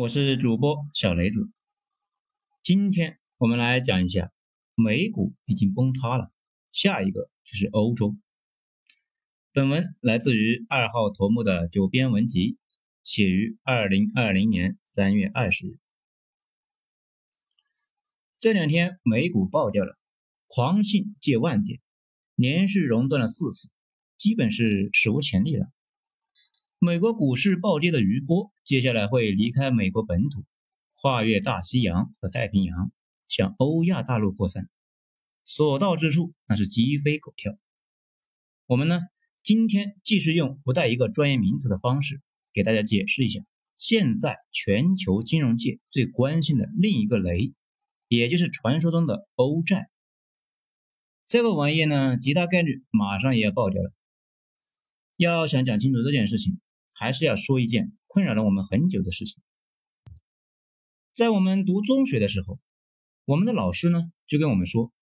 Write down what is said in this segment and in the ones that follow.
我是主播小雷子，今天我们来讲一下美股已经崩塌了，下一个就是欧洲。本文来自于二号头目的九编文集，写于二零二零年三月二十日。这两天美股爆掉了，狂信借万点，连续熔断了四次，基本是史无前例了。美国股市暴跌的余波，接下来会离开美国本土，跨越大西洋和太平洋，向欧亚大陆扩散，所到之处那是鸡飞狗跳。我们呢，今天继续用不带一个专业名词的方式，给大家解释一下，现在全球金融界最关心的另一个雷，也就是传说中的欧债。这个玩意呢，极大概率马上也要爆掉了。要想讲清楚这件事情。还是要说一件困扰了我们很久的事情。在我们读中学的时候，我们的老师呢就跟我们说，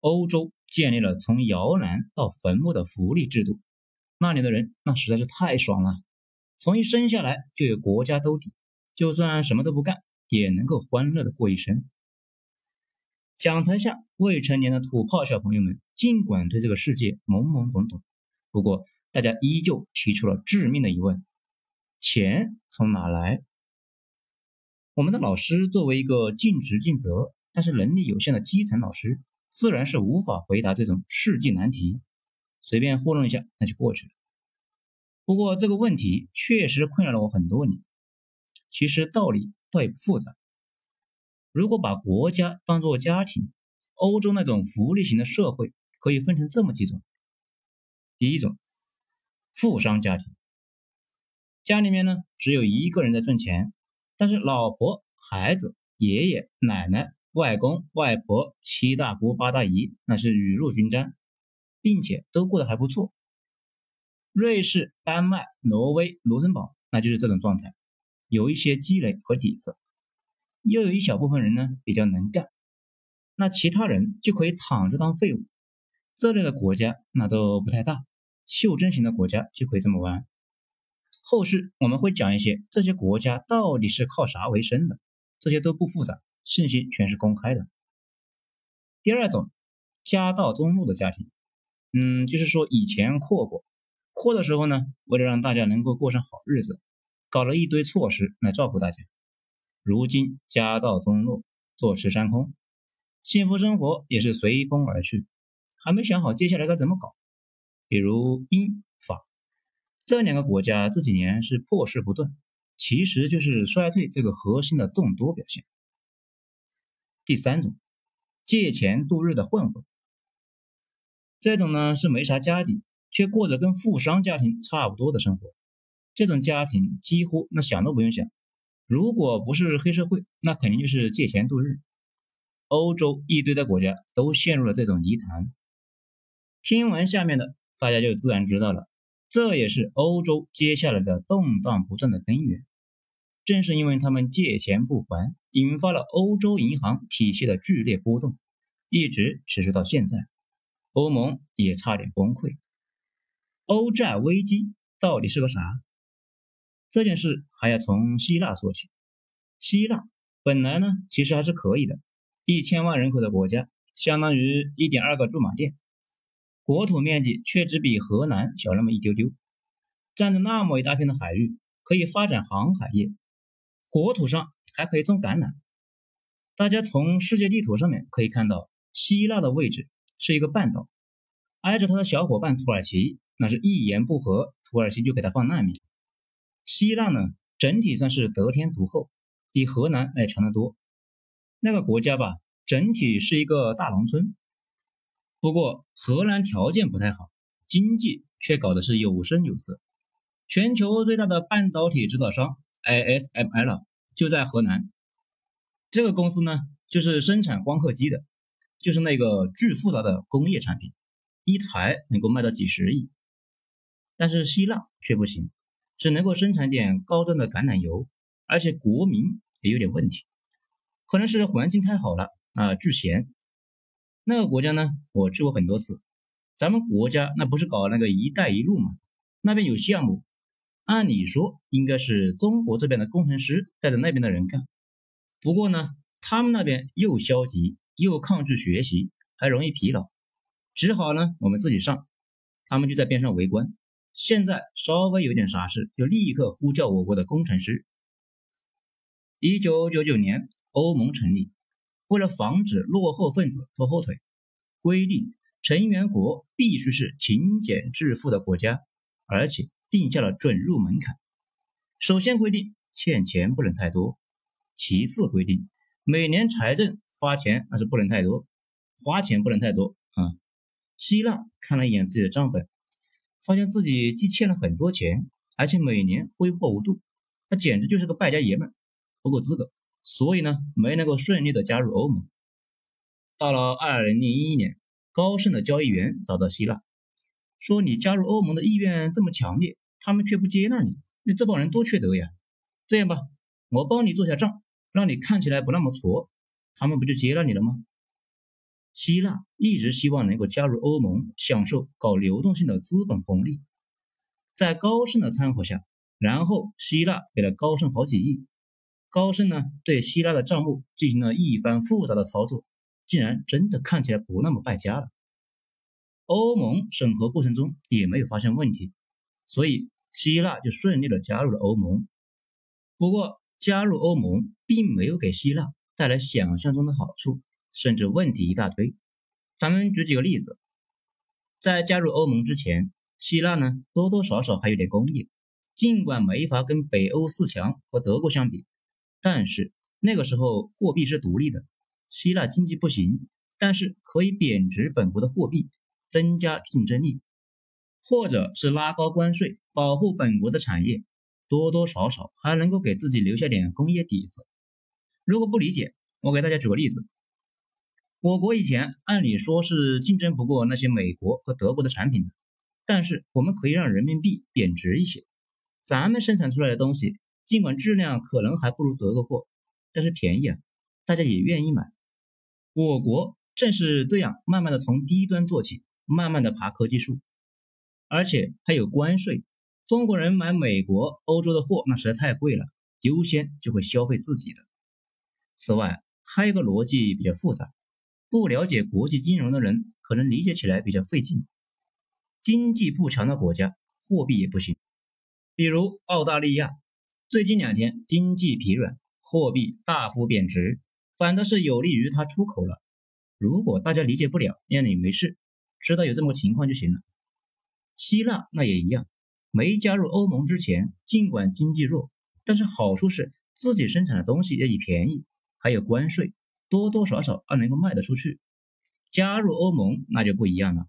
欧洲建立了从摇篮到坟墓的福利制度，那里的人那实在是太爽了，从一生下来就有国家兜底，就算什么都不干也能够欢乐的过一生。讲台下未成年的土炮小朋友们，尽管对这个世界懵懵懂懂，不过。大家依旧提出了致命的疑问：钱从哪来？我们的老师作为一个尽职尽责但是能力有限的基层老师，自然是无法回答这种世纪难题，随便糊弄一下那就过去了。不过这个问题确实困扰了我很多年。其实道理倒也不复杂。如果把国家当作家庭，欧洲那种福利型的社会可以分成这么几种：第一种。富商家庭，家里面呢只有一个人在赚钱，但是老婆、孩子、爷爷、奶奶、外公、外婆、七大姑八大姨那是雨露均沾，并且都过得还不错。瑞士、丹麦、挪威、卢森堡那就是这种状态，有一些积累和底子，又有一小部分人呢比较能干，那其他人就可以躺着当废物。这类的国家那都不太大。袖珍型的国家就可以这么玩。后续我们会讲一些这些国家到底是靠啥为生的，这些都不复杂，信息全是公开的。第二种，家道中落的家庭，嗯，就是说以前阔过，阔的时候呢，为了让大家能够过上好日子，搞了一堆措施来照顾大家。如今家道中落，坐吃山空，幸福生活也是随风而去，还没想好接下来该怎么搞。比如英法这两个国家这几年是破事不断，其实就是衰退这个核心的众多表现。第三种，借钱度日的混混，这种呢是没啥家底，却过着跟富商家庭差不多的生活。这种家庭几乎那想都不用想，如果不是黑社会，那肯定就是借钱度日。欧洲一堆的国家都陷入了这种泥潭。听完下面的。大家就自然知道了，这也是欧洲接下来的动荡不断的根源。正是因为他们借钱不还，引发了欧洲银行体系的剧烈波动，一直持续到现在。欧盟也差点崩溃。欧债危机到底是个啥？这件事还要从希腊说起。希腊本来呢，其实还是可以的，一千万人口的国家，相当于一点二个驻马店。国土面积却只比河南小那么一丢丢，占着那么一大片的海域，可以发展航海业，国土上还可以种橄榄。大家从世界地图上面可以看到，希腊的位置是一个半岛，挨着他的小伙伴土耳其，那是一言不合，土耳其就给他放难民。希腊呢，整体算是得天独厚，比河南要强得多。那个国家吧，整体是一个大农村。不过荷兰条件不太好，经济却搞的是有声有色。全球最大的半导体制造商 ASML 就在河南。这个公司呢，就是生产光刻机的，就是那个巨复杂的工业产品，一台能够卖到几十亿。但是希腊却不行，只能够生产点高端的橄榄油，而且国民也有点问题，可能是环境太好了啊，巨咸。那个国家呢，我去过很多次。咱们国家那不是搞那个“一带一路”吗？那边有项目，按理说应该是中国这边的工程师带着那边的人干，不过呢，他们那边又消极又抗拒学习，还容易疲劳，只好呢我们自己上。他们就在边上围观。现在稍微有点啥事，就立刻呼叫我国的工程师。一九九九年，欧盟成立，为了防止落后分子拖后腿，规定成员国必须是勤俭致富的国家，而且定下了准入门槛。首先规定欠钱不能太多，其次规定每年财政发钱那是不能太多，花钱不能太多啊。希腊看了一眼自己的账本。发现自己既欠了很多钱，而且每年挥霍无度，他简直就是个败家爷们，不够资格，所以呢，没能够顺利的加入欧盟。到了二零零一年，高盛的交易员找到希腊，说：“你加入欧盟的意愿这么强烈，他们却不接纳你，你这帮人多缺德呀！这样吧，我帮你做下账，让你看起来不那么挫，他们不就接纳你了吗？”希腊一直希望能够加入欧盟，享受搞流动性的资本红利。在高盛的掺和下，然后希腊给了高盛好几亿。高盛呢，对希腊的账目进行了一番复杂的操作，竟然真的看起来不那么败家了。欧盟审核过程中也没有发现问题，所以希腊就顺利的加入了欧盟。不过，加入欧盟并没有给希腊带来想象中的好处。甚至问题一大堆。咱们举几个例子，在加入欧盟之前，希腊呢多多少少还有点工业，尽管没法跟北欧四强和德国相比，但是那个时候货币是独立的。希腊经济不行，但是可以贬值本国的货币，增加竞争力，或者是拉高关税，保护本国的产业，多多少少还能够给自己留下点工业底子。如果不理解，我给大家举个例子。我国以前按理说是竞争不过那些美国和德国的产品的，但是我们可以让人民币贬值一些，咱们生产出来的东西尽管质量可能还不如德国货，但是便宜啊，大家也愿意买。我国正是这样慢慢的从低端做起，慢慢的爬科技树，而且还有关税，中国人买美国、欧洲的货那实在太贵了，优先就会消费自己的。此外还有一个逻辑比较复杂。不了解国际金融的人可能理解起来比较费劲。经济不强的国家，货币也不行。比如澳大利亚，最近两天经济疲软，货币大幅贬值，反倒是有利于它出口了。如果大家理解不了，那你没事，知道有这么个情况就行了。希腊那也一样，没加入欧盟之前，尽管经济弱，但是好处是自己生产的东西也便宜，还有关税。多多少少还能够卖得出去。加入欧盟那就不一样了，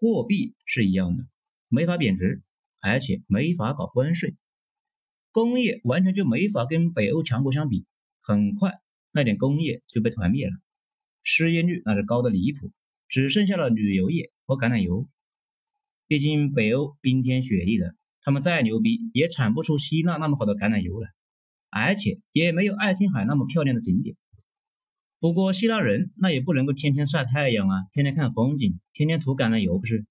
货币是一样的，没法贬值，而且没法搞关税，工业完全就没法跟北欧强国相比。很快那点工业就被团灭了，失业率那是高的离谱，只剩下了旅游业和橄榄油。毕竟北欧冰天雪地的，他们再牛逼也产不出希腊那么好的橄榄油来，而且也没有爱琴海那么漂亮的景点。不过希腊人那也不能够天天晒太阳啊，天天看风景，天天涂橄榄油不是？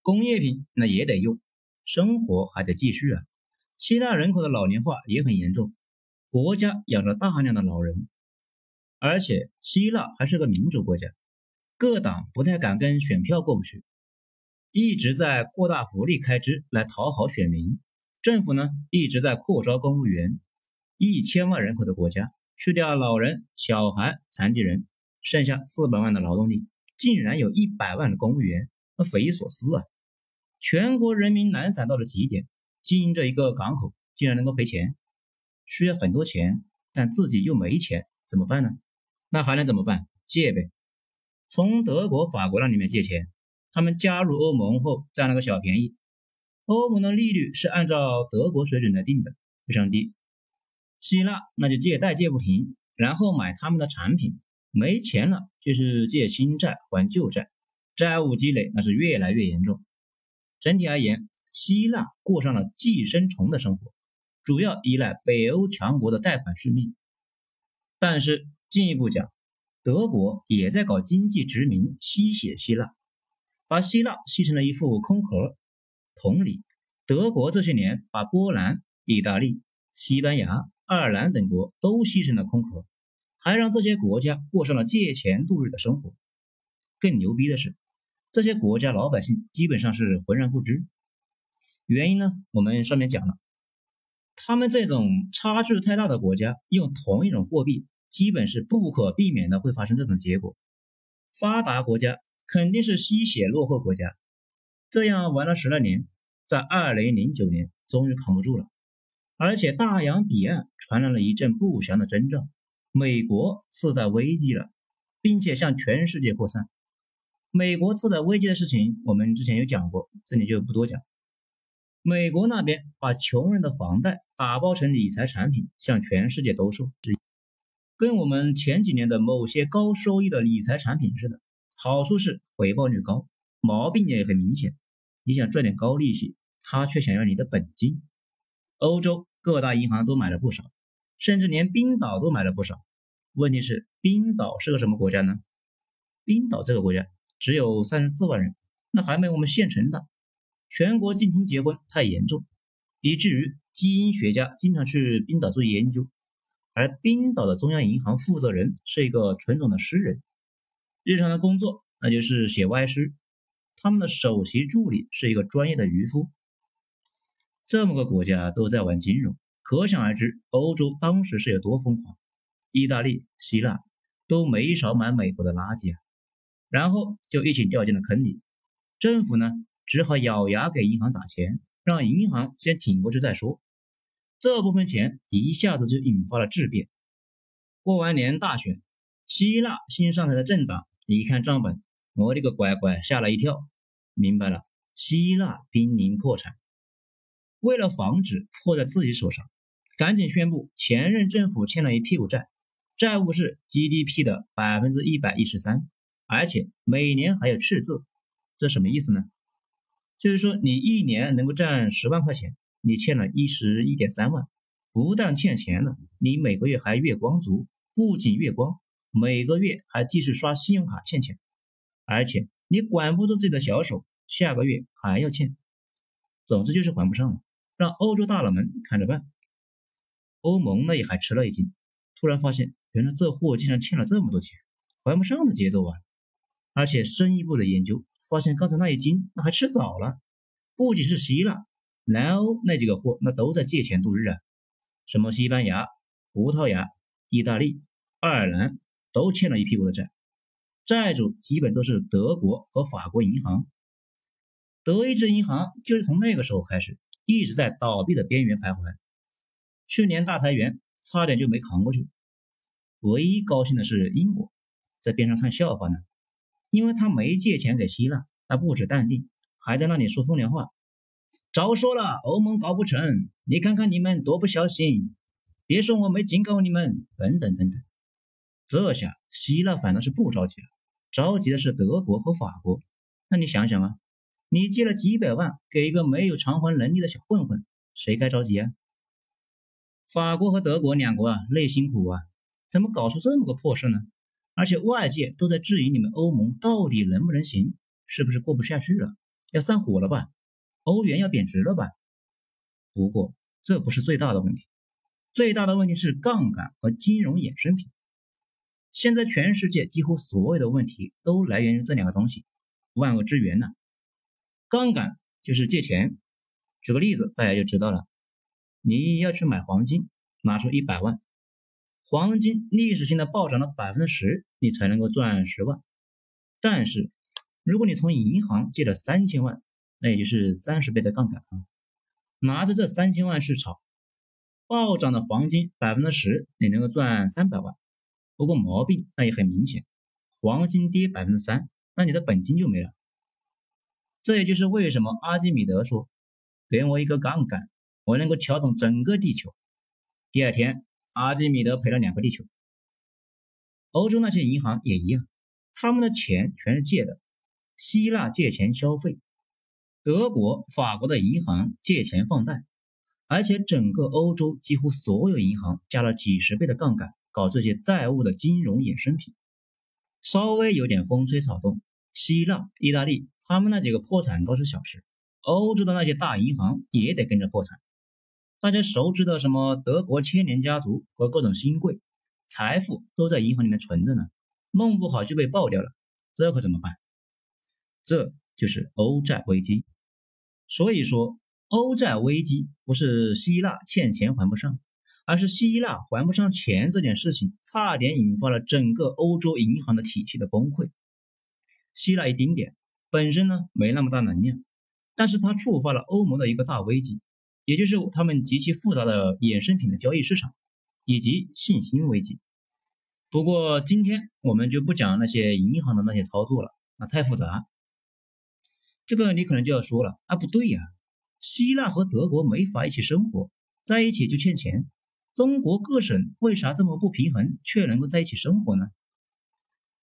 工业品那也得用，生活还得继续啊。希腊人口的老龄化也很严重，国家养着大量的老人，而且希腊还是个民主国家，各党不太敢跟选票过不去，一直在扩大福利开支来讨好选民。政府呢一直在扩招公务员，一千万人口的国家。去掉老人、小孩、残疾人，剩下四百万的劳动力，竟然有一百万的公务员，那匪夷所思啊！全国人民懒散到了极点，经营着一个港口，竟然能够赔钱，需要很多钱，但自己又没钱，怎么办呢？那还能怎么办？借呗，从德国、法国那里面借钱。他们加入欧盟后占了个小便宜，欧盟的利率是按照德国水准来定的，非常低。希腊那就借贷借不停，然后买他们的产品，没钱了就是借新债还旧债，债务积累那是越来越严重。整体而言，希腊过上了寄生虫的生活，主要依赖北欧强国的贷款续命。但是进一步讲，德国也在搞经济殖民，吸血希腊，把希腊吸成了一副空壳。同理，德国这些年把波兰、意大利、西班牙、爱尔兰等国都吸成了空壳，还让这些国家过上了借钱度日的生活。更牛逼的是，这些国家老百姓基本上是浑然不知。原因呢，我们上面讲了，他们这种差距太大的国家用同一种货币，基本是不可避免的会发生这种结果。发达国家肯定是吸血落后国家，这样玩了十来年，在二零零九年终于扛不住了，而且大洋彼岸传来了一阵不祥的征兆，美国次贷危机了，并且向全世界扩散。美国次贷危机的事情我们之前有讲过，这里就不多讲。美国那边把穷人的房贷打包成理财产品，向全世界兜售，跟我们前几年的某些高收益的理财产品似的。好处是回报率高，毛病也很明显。你想赚点高利息，他却想要你的本金。欧洲各大银行都买了不少，甚至连冰岛都买了不少。问题是，冰岛是个什么国家呢？冰岛这个国家只有三十四万人，那还没我们县城大。全国近亲结婚太严重，以至于基因学家经常去冰岛做研究。而冰岛的中央银行负责人是一个纯种的诗人，日常的工作那就是写歪诗。他们的首席助理是一个专业的渔夫。这么个国家都在玩金融，可想而知欧洲当时是有多疯狂。意大利、希腊都没少买美国的垃圾啊，然后就一起掉进了坑里。政府呢？只好咬牙给银行打钱，让银行先挺过去再说。这部分钱一下子就引发了质变。过完年大选，希腊新上台的政党一看账本，我的个乖乖，吓了一跳，明白了，希腊濒临破产。为了防止破在自己手上，赶紧宣布前任政府欠了一屁股债，债务是 GDP 的百分之一百一十三，而且每年还有赤字。这什么意思呢？就是说，你一年能够赚十万块钱，你欠了一十一点三万，不但欠钱了，你每个月还月光族，不仅月光，每个月还继续刷信用卡欠钱，而且你管不住自己的小手，下个月还要欠，总之就是还不上了，让欧洲大佬们看着办。欧盟呢也还吃了一惊，突然发现原来这货竟然欠了这么多钱，还不上的节奏啊！而且深一步的研究。发现刚才那一惊，那还吃早了。不仅是希腊、南欧那几个货，那都在借钱度日啊。什么西班牙、葡萄牙、意大利、爱尔兰都欠了一屁股的债，债主基本都是德国和法国银行。德意志银行就是从那个时候开始，一直在倒闭的边缘徘徊。去年大裁员，差点就没扛过去。唯一高兴的是英国，在边上看笑话呢。因为他没借钱给希腊，他不止淡定，还在那里说风凉话。早说了，欧盟搞不成，你看看你们多不小心，别说我没警告你们，等等等等。这下希腊反倒是不着急了，着急的是德国和法国。那你想想啊，你借了几百万给一个没有偿还能力的小混混，谁该着急啊？法国和德国两国啊，累辛苦啊，怎么搞出这么个破事呢？而且外界都在质疑你们欧盟到底能不能行，是不是过不下去了，要散伙了吧？欧元要贬值了吧？不过这不是最大的问题，最大的问题是杠杆和金融衍生品。现在全世界几乎所有的问题都来源于这两个东西，万恶之源呢。杠杆就是借钱，举个例子大家就知道了，你要去买黄金，拿出一百万。黄金历史性的暴涨了百分之十，你才能够赚十万。但是，如果你从银行借了三千万，那也就是三十倍的杠杆啊，拿着这三千万去炒暴涨的黄金百分之十，你能够赚三百万。不过毛病那也很明显，黄金跌百分之三，那你的本金就没了。这也就是为什么阿基米德说：“给我一个杠杆，我能够撬动整个地球。”第二天。阿基米德赔了两个地球。欧洲那些银行也一样，他们的钱全是借的。希腊借钱消费，德国、法国的银行借钱放贷，而且整个欧洲几乎所有银行加了几十倍的杠杆，搞这些债务的金融衍生品。稍微有点风吹草动，希腊、意大利他们那几个破产都是小事，欧洲的那些大银行也得跟着破产。大家熟知的什么德国千年家族和各种新贵，财富都在银行里面存着呢，弄不好就被爆掉了，这可怎么办？这就是欧债危机。所以说，欧债危机不是希腊欠钱还不上，而是希腊还不上钱这件事情，差点引发了整个欧洲银行的体系的崩溃。希腊一丁点本身呢没那么大能量，但是它触发了欧盟的一个大危机，也就是他们极其复杂的衍生品的交易市场以及信心危机。不过今天我们就不讲那些银行的那些操作了，那太复杂。这个你可能就要说了啊，不对呀，希腊和德国没法一起生活，在一起就欠钱。中国各省为啥这么不平衡，却能够在一起生活呢？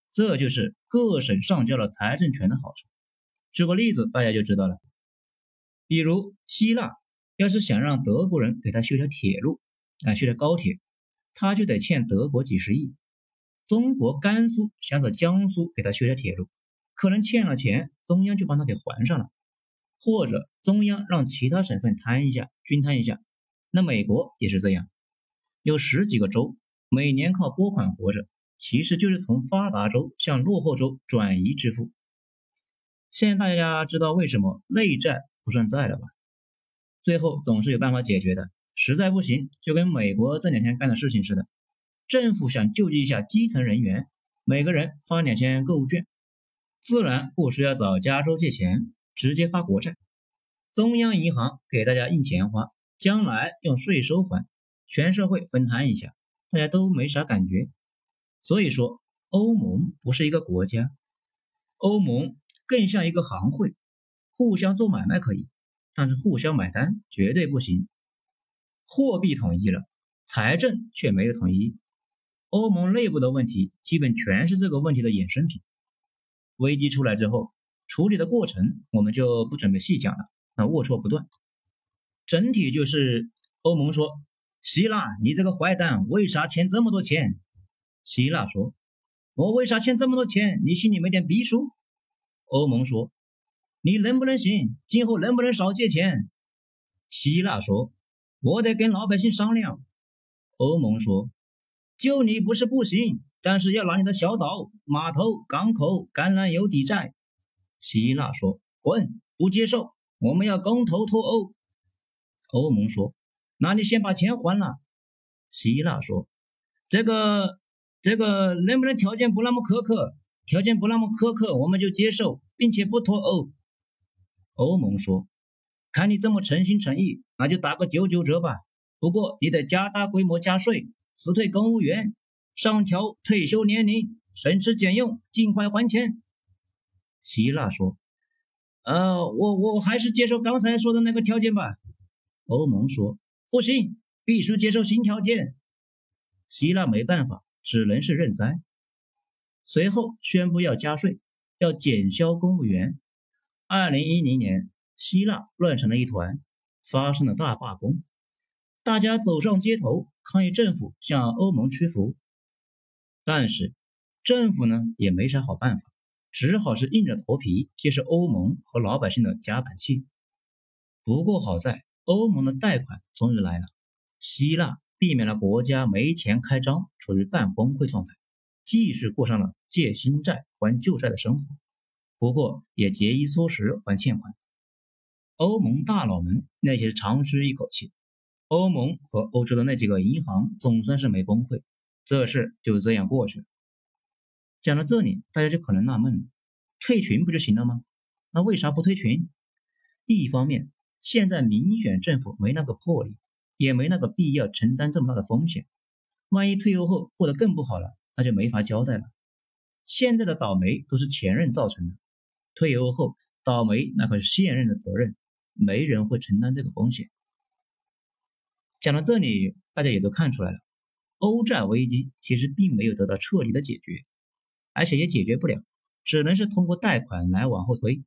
这就是各省上交了财政权的好处。举个例子，大家就知道了。比如希腊要是想让德国人给他修条铁路，啊，修条高铁，他就得欠德国几十亿。中国甘肃想找江苏给他修条铁路。可能欠了钱，中央就帮他给还上了，或者中央让其他省份摊一下，均摊一下。那美国也是这样，有十几个州每年靠拨款活着，其实就是从发达州向落后州转移支付。现在大家知道为什么内债不算债了吧？最后总是有办法解决的，实在不行就跟美国这两天干的事情似的，政府想救济一下基层人员，每个人发两千购物券。自然不需要找加州借钱，直接发国债，中央银行给大家印钱花，将来用税收还，全社会分摊一下，大家都没啥感觉。所以说，欧盟不是一个国家，欧盟更像一个行会，互相做买卖可以，但是互相买单绝对不行。货币统一了，财政却没有统一，欧盟内部的问题基本全是这个问题的衍生品。危机出来之后，处理的过程我们就不准备细讲了，那龌龊不断。整体就是欧盟说：“希腊，你这个坏蛋，为啥欠这么多钱？”希腊说：“我为啥欠这么多钱？你心里没点逼数？”欧盟说：“你能不能行？今后能不能少借钱？”希腊说：“我得跟老百姓商量。”欧盟说：“救你不是不行。”但是要拿你的小岛、码头、港口、橄榄油抵债。希腊说：“滚，不接受，我们要公投脱欧。”欧盟说：“那你先把钱还了。”希腊说：“这个，这个能不能条件不那么苛刻？条件不那么苛刻，我们就接受，并且不脱欧。”欧盟说：“看你这么诚心诚意，那就打个九九折吧。不过你得加大规模加税，辞退公务员。”上调退休年龄，省吃俭用，尽快还钱。希腊说：“呃，我我还是接受刚才说的那个条件吧。”欧盟说：“不行，必须接受新条件。”希腊没办法，只能是认栽。随后宣布要加税，要减销公务员。二零一零年，希腊乱成了一团，发生了大罢工，大家走上街头抗议政府向欧盟屈服。但是政府呢也没啥好办法，只好是硬着头皮接受欧盟和老百姓的夹板气。不过好在欧盟的贷款终于来了，希腊避免了国家没钱开张，处于半崩溃状态，继续过上了借新债还旧债的生活。不过也节衣缩食还欠款。欧盟大佬们那些长吁一口气，欧盟和欧洲的那几个银行总算是没崩溃。这事就这样过去了。讲到这里，大家就可能纳闷了：退群不就行了吗？那为啥不退群？一方面，现在民选政府没那个魄力，也没那个必要承担这么大的风险。万一退欧后过得更不好了，那就没法交代了。现在的倒霉都是前任造成的，退休后倒霉那可是现任的责任，没人会承担这个风险。讲到这里，大家也都看出来了。欧债危机其实并没有得到彻底的解决，而且也解决不了，只能是通过贷款来往后推。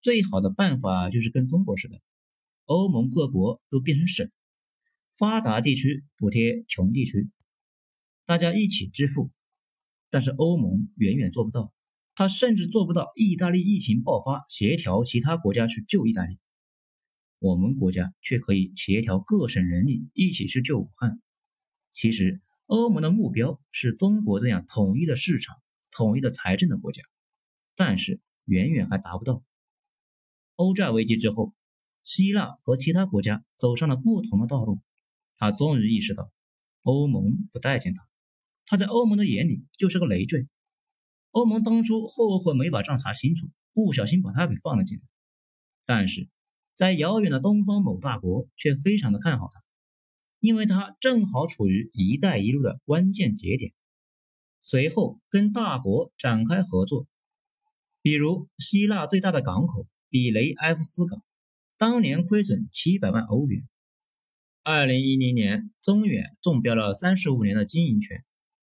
最好的办法就是跟中国似的，欧盟各国都变成省，发达地区补贴穷地区，大家一起支付。但是欧盟远远做不到，他甚至做不到意大利疫情爆发协调其他国家去救意大利，我们国家却可以协调各省人力一起去救武汉。其实，欧盟的目标是中国这样统一的市场、统一的财政的国家，但是远远还达不到。欧债危机之后，希腊和其他国家走上了不同的道路。他终于意识到，欧盟不待见他，他在欧盟的眼里就是个累赘。欧盟当初后悔没把账查清楚，不小心把他给放了进来。但是在遥远的东方某大国却非常的看好他，因为他正好处于“一带一路”的关键节点。随后跟大国展开合作，比如希腊最大的港口比雷埃夫斯港，当年亏损七百万欧元。二零一零年，中远中标了三十五年的经营权，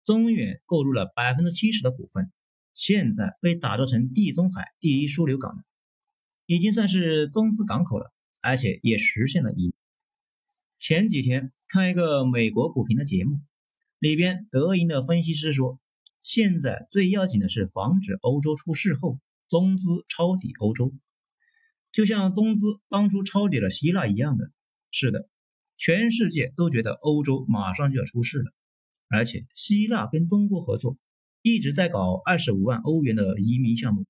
中远购入了百分之七十的股份。现在被打造成地中海第一枢纽港，已经算是中资港口了，而且也实现了盈。前几天看一个美国股评的节目，里边德银的分析师说，现在最要紧的是防止欧洲出事后中资抄底欧洲，就像中资当初抄底了希腊一样的。是的，全世界都觉得欧洲马上就要出事了，而且希腊跟中国合作。一直在搞二十五万欧元的移民项目，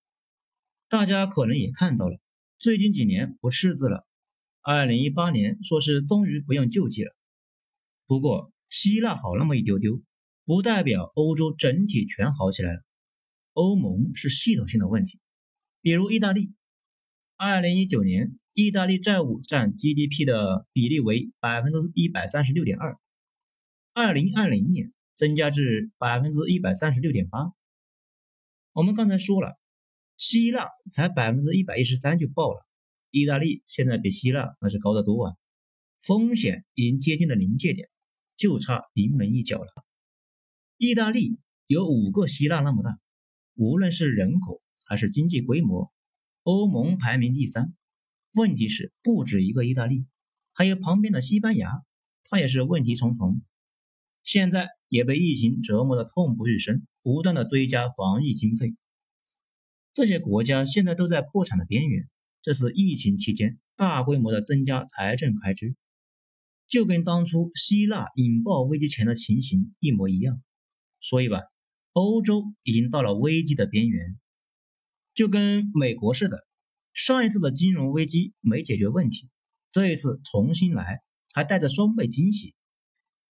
大家可能也看到了，最近几年不赤字了。二零一八年说是终于不用救济了。不过希腊好那么一丢丢，不代表欧洲整体全好起来了。欧盟是系统性的问题，比如意大利，二零一九年意大利债务占 GDP 的比例为百分之一百三十六点二，二零二零年。增加至百分之一百三十六点八。我们刚才说了，希腊才百分之一百一十三就爆了，意大利现在比希腊那是高得多啊，风险已经接近了临界点，就差临门一脚了。意大利有五个希腊那么大，无论是人口还是经济规模，欧盟排名第三。问题是不止一个意大利，还有旁边的西班牙，它也是问题重重。现在也被疫情折磨得痛不欲生，不断的追加防疫经费。这些国家现在都在破产的边缘，这是疫情期间大规模的增加财政开支，就跟当初希腊引爆危机前的情形一模一样。所以吧，欧洲已经到了危机的边缘，就跟美国似的，上一次的金融危机没解决问题，这一次重新来，还带着双倍惊喜。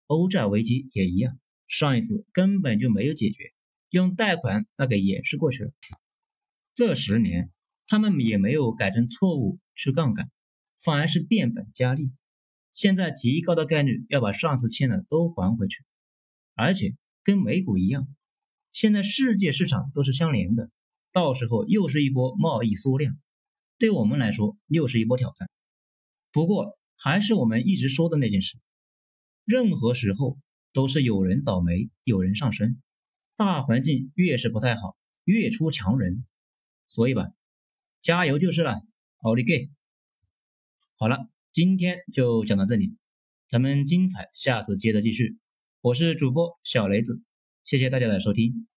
欧债危机也一样，上一次根本就没有解决，用贷款那给掩饰过去了。这十年他们也没有改正错误去杠杆，反而是变本加厉。现在极高的概率要把上次欠的都还回去，而且跟美股一样，现在世界市场都是相连的，到时候又是一波贸易缩量，对我们来说又是一波挑战。不过还是我们一直说的那件事。任何时候都是有人倒霉，有人上升。大环境越是不太好，越出强人。所以吧，加油就是了，奥利给！好了，今天就讲到这里，咱们精彩下次接着继续。我是主播小雷子，谢谢大家的收听。